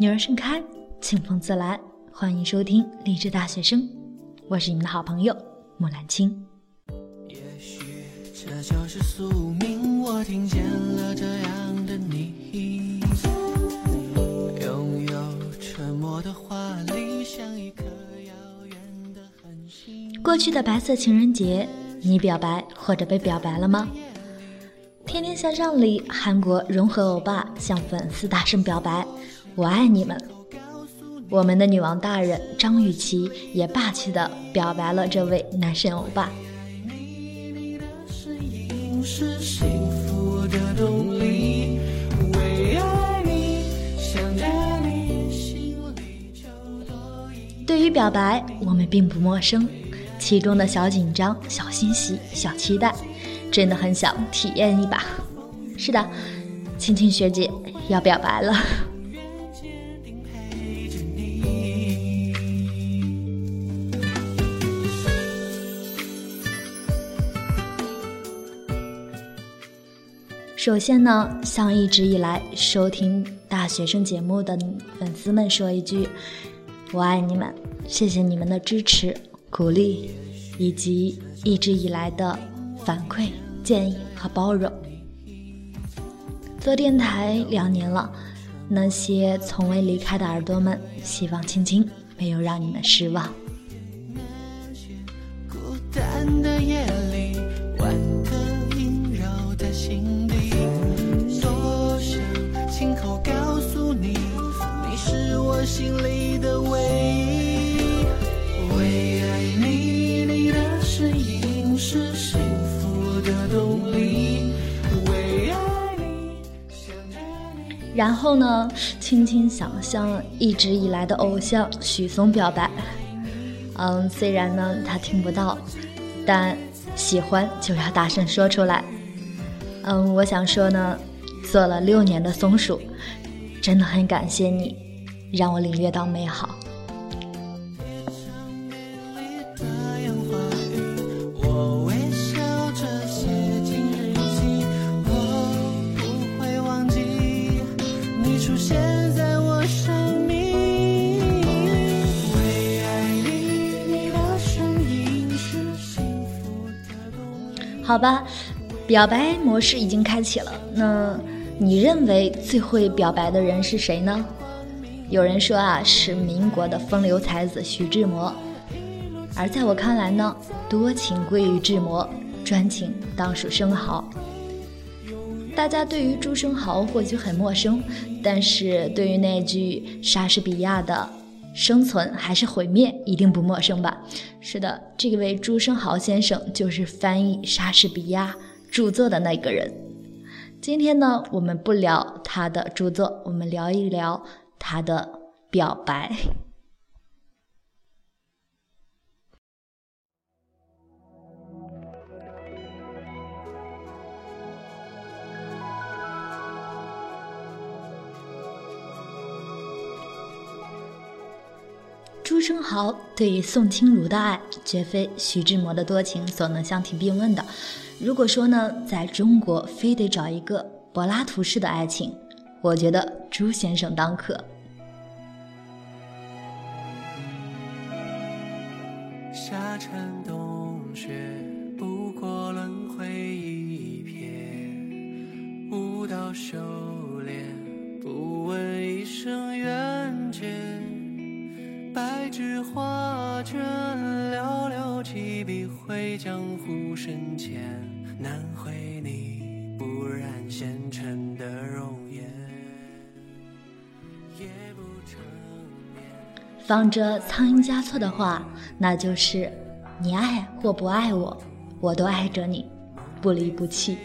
女儿盛开，清风自来。欢迎收听励志大学生，我是你们的好朋友木兰青。也许这就是宿命，我听见了这样的你，拥有沉默的华丽，像一颗遥远的恒星。过去的白色情人节，你表白或者被表白了吗？天天向上里，韩国融合欧巴向粉丝大声表白：“我爱你们。”我们的女王大人张雨绮也霸气地表白了这位男神欧巴。对于表白，我们并不陌生，其中的小紧张、小欣喜、小期待，真的很想体验一把。是的，青青学姐要表白了。首先呢，向一直以来收听大学生节目的粉丝们说一句：我爱你们，谢谢你们的支持、鼓励，以及一直以来的反馈、建议和包容。做电台两年了，那些从未离开的耳朵们，希望青青没有让你们失望。孤单的夜里，万个萦绕在心心里的唯一。为爱你，你的身影是幸福的动力。为爱你，想着你。然后呢，轻轻想向一直以来的偶像许嵩表白。嗯，虽然呢他听不到，但喜欢就要大声说出来。嗯，我想说呢，做了六年的松鼠，真的很感谢你，让我领略到美好。好吧，表白模式已经开启了。那你认为最会表白的人是谁呢？有人说啊，是民国的风流才子徐志摩。而在我看来呢，多情归于志摩，专情当属生蚝。大家对于朱生豪或许很陌生，但是对于那句莎士比亚的“生存还是毁灭”一定不陌生吧？是的，这位朱生豪先生就是翻译莎士比亚著作的那个人。今天呢，我们不聊他的著作，我们聊一聊他的表白。朱生豪对于宋清如的爱，绝非徐志摩的多情所能相提并论的。如果说呢，在中国非得找一个柏拉图式的爱情，我觉得朱先生当可。沙尘冬雪，不过轮回一瞥，舞蹈修炼，不问一生缘劫。白纸画卷，寥寥几笔绘江湖深浅，放着苍蝇加错的话，那就是你爱或不爱我，我都爱着你，不离不弃。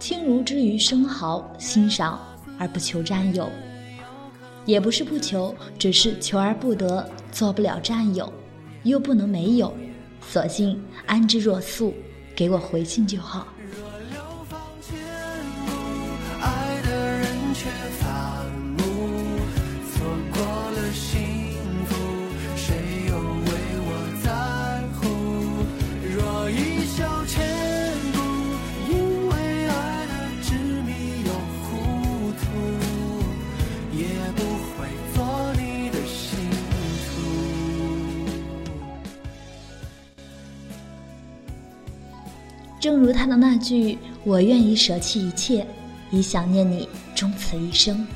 轻如之于生蚝，欣赏而不求占有，也不是不求，只是求而不得，做不了占有，又不能没有，索性安之若素，给我回信就好。正如他的那句：“我愿意舍弃一切，以想念你终此一生。”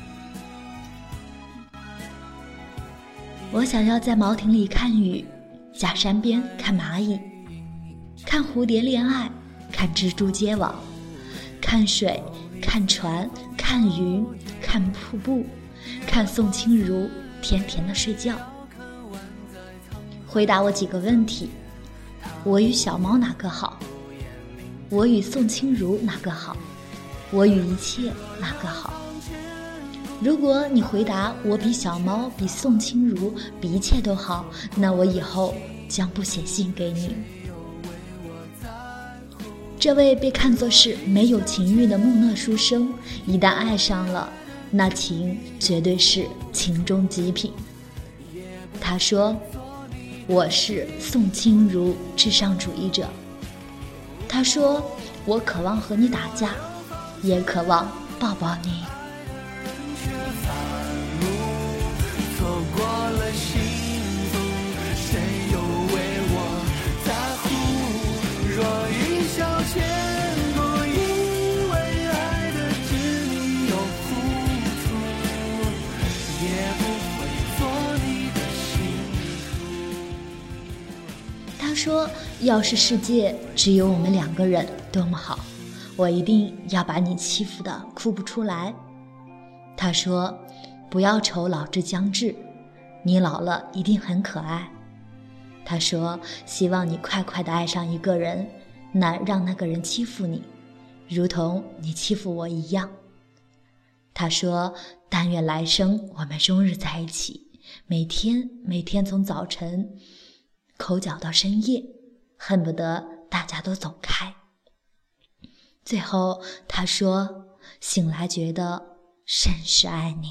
我想要在茅亭里看雨，假山边看蚂蚁，看蝴蝶恋爱，看蜘蛛结网，看水，看船，看云，看瀑布，看宋清如甜甜的睡觉。回答我几个问题：我与小猫哪个好？我与宋清如哪个好？我与一切哪个好？如果你回答我比小猫、比宋清如、比一切都好，那我以后将不写信给你。这位被看作是没有情欲的木讷书生，一旦爱上了，那情绝对是情中极品。他说：“我是宋清如至上主义者。”他说：“我渴望和你打架，也渴望抱抱你。”他说，要是世界只有我们两个人，多么好！我一定要把你欺负的哭不出来。他说，不要愁老之将至，你老了一定很可爱。他说，希望你快快的爱上一个人，那让那个人欺负你，如同你欺负我一样。他说，但愿来生我们终日在一起，每天每天从早晨。口角到深夜，恨不得大家都走开。最后他说：“醒来觉得甚是爱你。”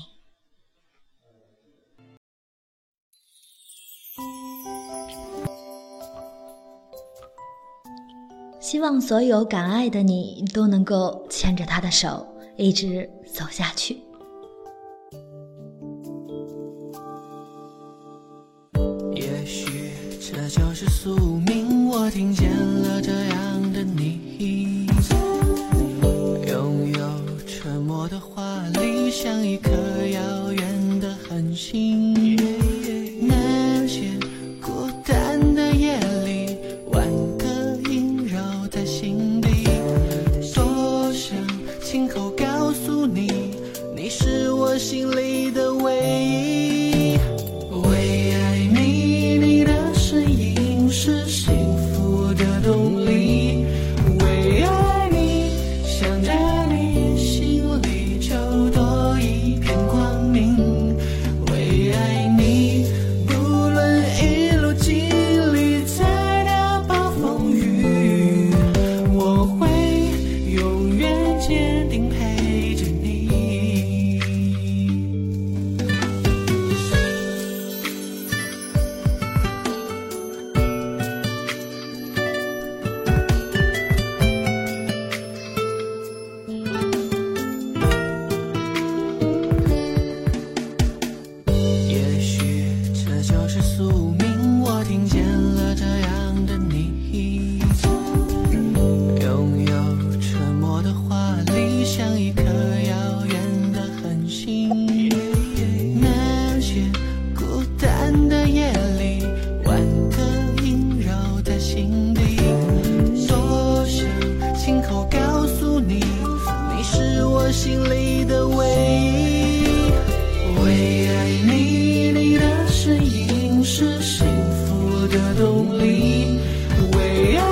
希望所有敢爱的你都能够牵着他的手，一直走下去。听见了这样的你，拥有沉默的华丽，像一颗遥远的恒星。那些孤单的夜里，万个萦绕在心底，多想亲口告诉你，你是我心里的唯一。福的动力。为爱